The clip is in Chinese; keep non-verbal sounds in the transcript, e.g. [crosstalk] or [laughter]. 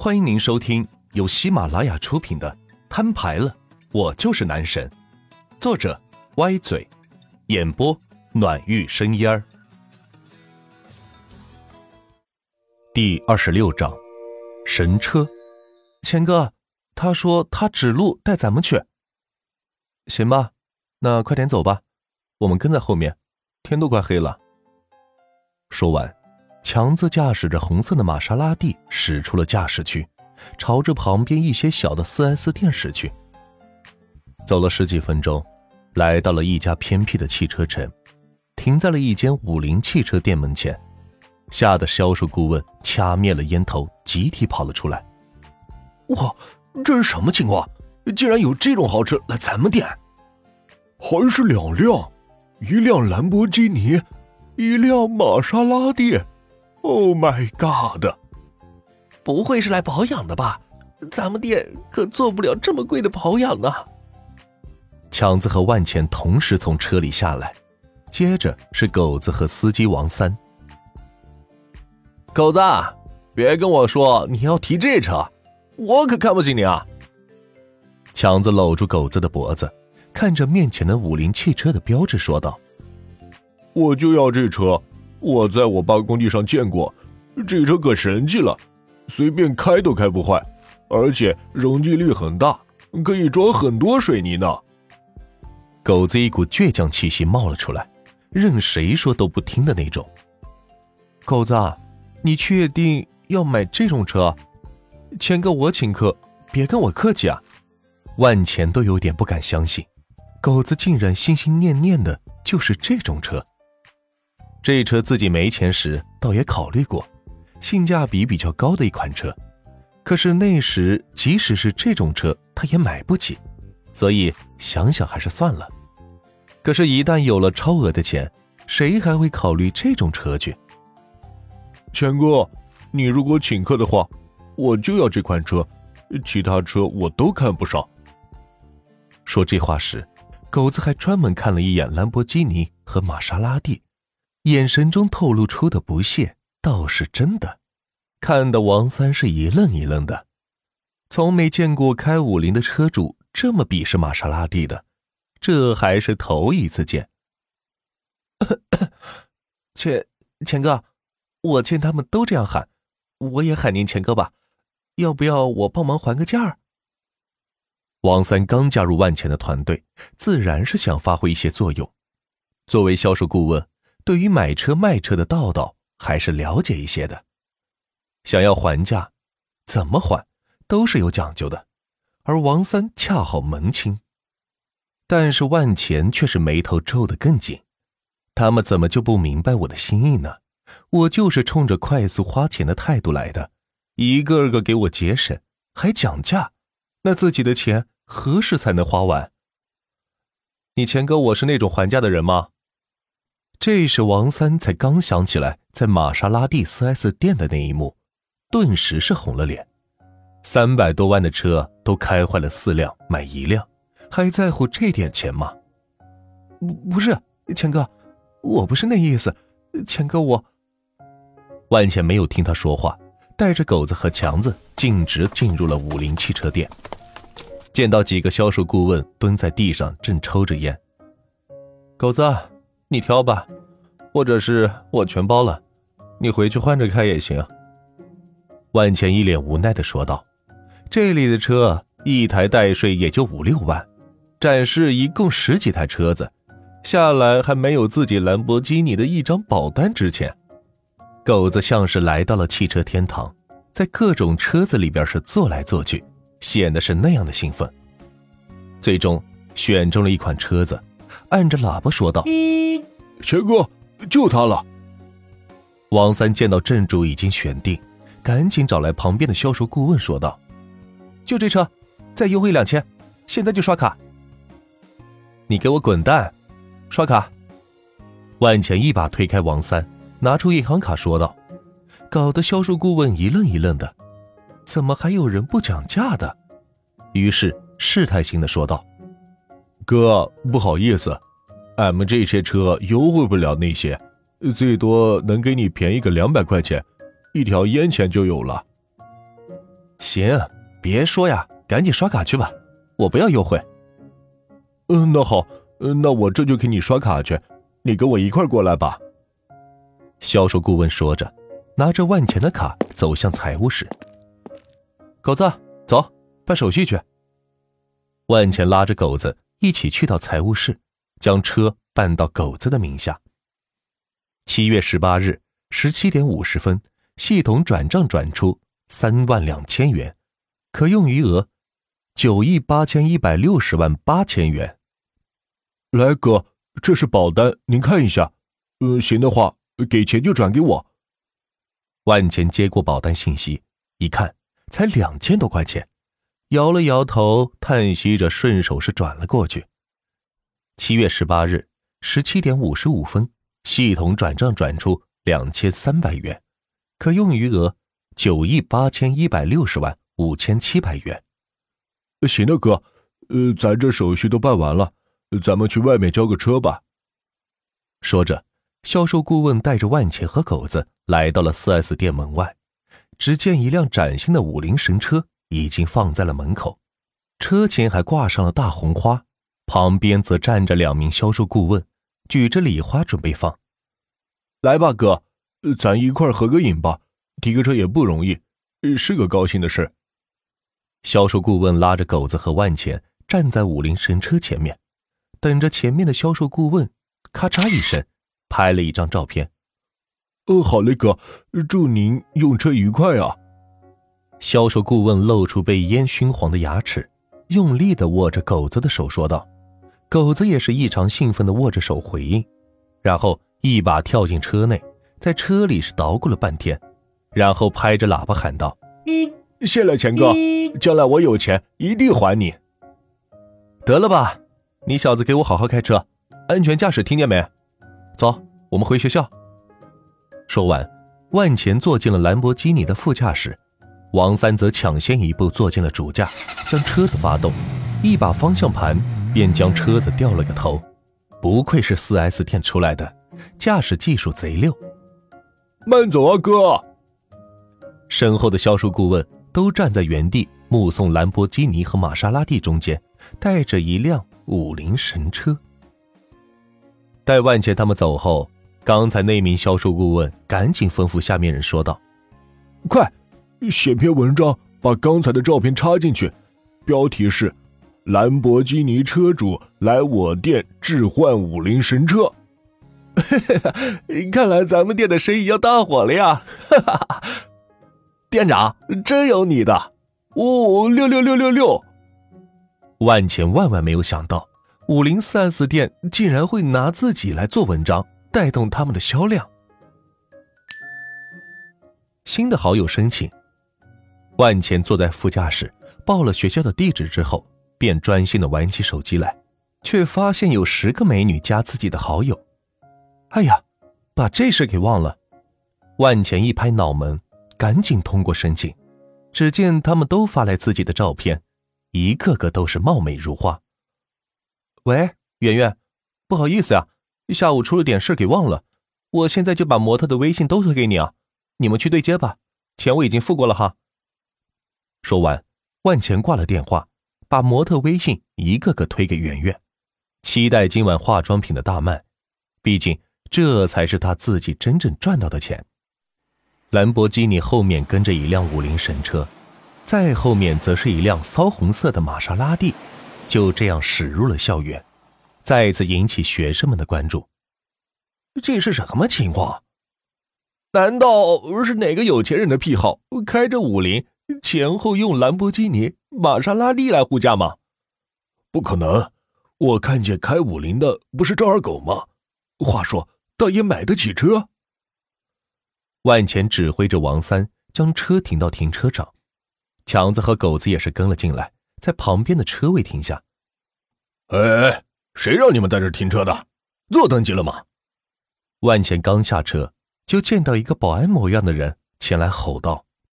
欢迎您收听由喜马拉雅出品的《摊牌了，我就是男神》，作者歪嘴，演播暖玉生烟儿。第二十六章，神车。钱哥，他说他指路带咱们去。行吧，那快点走吧，我们跟在后面。天都快黑了。说完。强子驾驶着红色的玛莎拉蒂驶出了驾驶区，朝着旁边一些小的 4S 店驶去。走了十几分钟，来到了一家偏僻的汽车城，停在了一间五菱汽车店门前，吓得销售顾问掐灭了烟头，集体跑了出来。哇，这是什么情况？竟然有这种豪车来咱们店？还是两辆，一辆兰博基尼，一辆玛莎拉蒂。Oh my god！不会是来保养的吧？咱们店可做不了这么贵的保养啊！强子和万钱同时从车里下来，接着是狗子和司机王三。狗子，别跟我说你要提这车，我可看不起你啊！强子搂住狗子的脖子，看着面前的五菱汽车的标志说道：“我就要这车。”我在我爸工地上见过，这车可神气了，随便开都开不坏，而且容积率很大，可以装很多水泥呢。狗子一股倔强气息冒了出来，任谁说都不听的那种。狗子，你确定要买这种车？钱哥我请客，别跟我客气啊！万钱都有点不敢相信，狗子竟然心心念念的就是这种车。这车自己没钱时，倒也考虑过，性价比比较高的一款车。可是那时，即使是这种车，他也买不起，所以想想还是算了。可是，一旦有了超额的钱，谁还会考虑这种车去？钱哥，你如果请客的话，我就要这款车，其他车我都看不上。说这话时，狗子还专门看了一眼兰博基尼和玛莎拉蒂。眼神中透露出的不屑，倒是真的，看得王三是一愣一愣的，从没见过开五菱的车主这么鄙视玛莎拉蒂的，这还是头一次见。[coughs] 钱钱哥，我见他们都这样喊，我也喊您钱哥吧，要不要我帮忙还个价？王三刚加入万钱的团队，自然是想发挥一些作用，作为销售顾问。对于买车卖车的道道还是了解一些的，想要还价，怎么还都是有讲究的，而王三恰好门清。但是万钱却是眉头皱得更紧，他们怎么就不明白我的心意呢？我就是冲着快速花钱的态度来的，一个个给我节省，还讲价，那自己的钱何时才能花完？你钱哥，我是那种还价的人吗？这时，王三才刚想起来在玛莎拉蒂 4S 店的那一幕，顿时是红了脸。三百多万的车都开坏了四辆，买一辆，还在乎这点钱吗？不，不是，钱哥，我不是那意思。钱哥，我……万茜没有听他说话，带着狗子和强子径直进入了五菱汽车店，见到几个销售顾问蹲在地上正抽着烟，狗子。你挑吧，或者是我全包了，你回去换着开也行。万钱一脸无奈的说道：“这里的车一台代税也就五六万，展示一共十几台车子，下来还没有自己兰博基尼的一张保单值钱。”狗子像是来到了汽车天堂，在各种车子里边是坐来坐去，显得是那样的兴奋。最终选中了一款车子。按着喇叭说道：“钱哥，就他了。”王三见到镇主已经选定，赶紧找来旁边的销售顾问说道：“就这车，再优惠两千，现在就刷卡。”你给我滚蛋！刷卡！万钱一把推开王三，拿出银行卡说道，搞得销售顾问一愣一愣的，怎么还有人不讲价的？于是试探性的说道。哥，不好意思，俺们这些车优惠不了那些，最多能给你便宜个两百块钱，一条烟钱就有了。行，别说呀，赶紧刷卡去吧，我不要优惠。嗯，那好，那我这就给你刷卡去，你跟我一块过来吧。销售顾问说着，拿着万钱的卡走向财务室。狗子，走，办手续去。万钱拉着狗子一起去到财务室，将车办到狗子的名下。七月十八日十七点五十分，系统转账转出三万两千元，可用余额九亿八千一百六十万八千元。来，哥，这是保单，您看一下。嗯，行的话，给钱就转给我。万钱接过保单信息，一看，才两千多块钱。摇了摇头，叹息着，顺手是转了过去。七月十八日十七点五十五分，系统转账转出两千三百元，可用余额九亿八千一百六十万五千七百元。行的，哥，呃，咱这手续都办完了，咱们去外面交个车吧。说着，销售顾问带着万钱和狗子来到了四 S 店门外，只见一辆崭新的五菱神车。已经放在了门口，车前还挂上了大红花，旁边则站着两名销售顾问，举着礼花准备放。来吧，哥，咱一块合个影吧，提个车也不容易，是个高兴的事。销售顾问拉着狗子和万钱站在五菱神车前面，等着前面的销售顾问咔嚓一声拍了一张照片。呃，好嘞，哥，祝您用车愉快啊。销售顾问露出被烟熏黄的牙齿，用力的握着狗子的手，说道：“狗子也是异常兴奋的握着手回应，然后一把跳进车内，在车里是捣鼓了半天，然后拍着喇叭喊道：‘谢了，钱哥，将来我有钱一定还你。’得了吧，你小子给我好好开车，安全驾驶，听见没？走，我们回学校。”说完，万钱坐进了兰博基尼的副驾驶。王三则抢先一步坐进了主驾，将车子发动，一把方向盘便将车子掉了个头。不愧是四 S 店出来的，驾驶技术贼溜。慢走啊，哥！身后的销售顾问都站在原地目送兰博基尼和玛莎拉蒂中间带着一辆五菱神车。待万茜他们走后，刚才那名销售顾问赶紧吩咐下面人说道：“快！”写篇文章，把刚才的照片插进去，标题是“兰博基尼车主来我店置换五菱神车 [laughs] ”。看来咱们店的生意要大火了呀！[laughs] 店长真有你的哦！六六六六六！万千万万没有想到，五菱四 S 店竟然会拿自己来做文章，带动他们的销量。新的好友申请。万钱坐在副驾驶，报了学校的地址之后，便专心的玩起手机来，却发现有十个美女加自己的好友。哎呀，把这事给忘了！万钱一拍脑门，赶紧通过申请。只见他们都发来自己的照片，一个个都是貌美如花。喂，圆圆，不好意思啊，下午出了点事给忘了，我现在就把模特的微信都推给你啊，你们去对接吧，钱我已经付过了哈。说完，万钱挂了电话，把模特微信一个个推给圆圆，期待今晚化妆品的大卖。毕竟这才是他自己真正赚到的钱。兰博基尼后面跟着一辆五菱神车，再后面则是一辆骚红色的玛莎拉蒂，就这样驶入了校园，再次引起学生们的关注。这是什么情况？难道是哪个有钱人的癖好，开着五菱？前后用兰博基尼、玛莎拉蒂来护驾吗？不可能，我看见开五菱的不是赵二狗吗？话说，倒也买得起车。万钱指挥着王三将车停到停车场，强子和狗子也是跟了进来，在旁边的车位停下。哎，谁让你们在这停车的？做登记了吗？万钱刚下车，就见到一个保安模样的人前来吼道。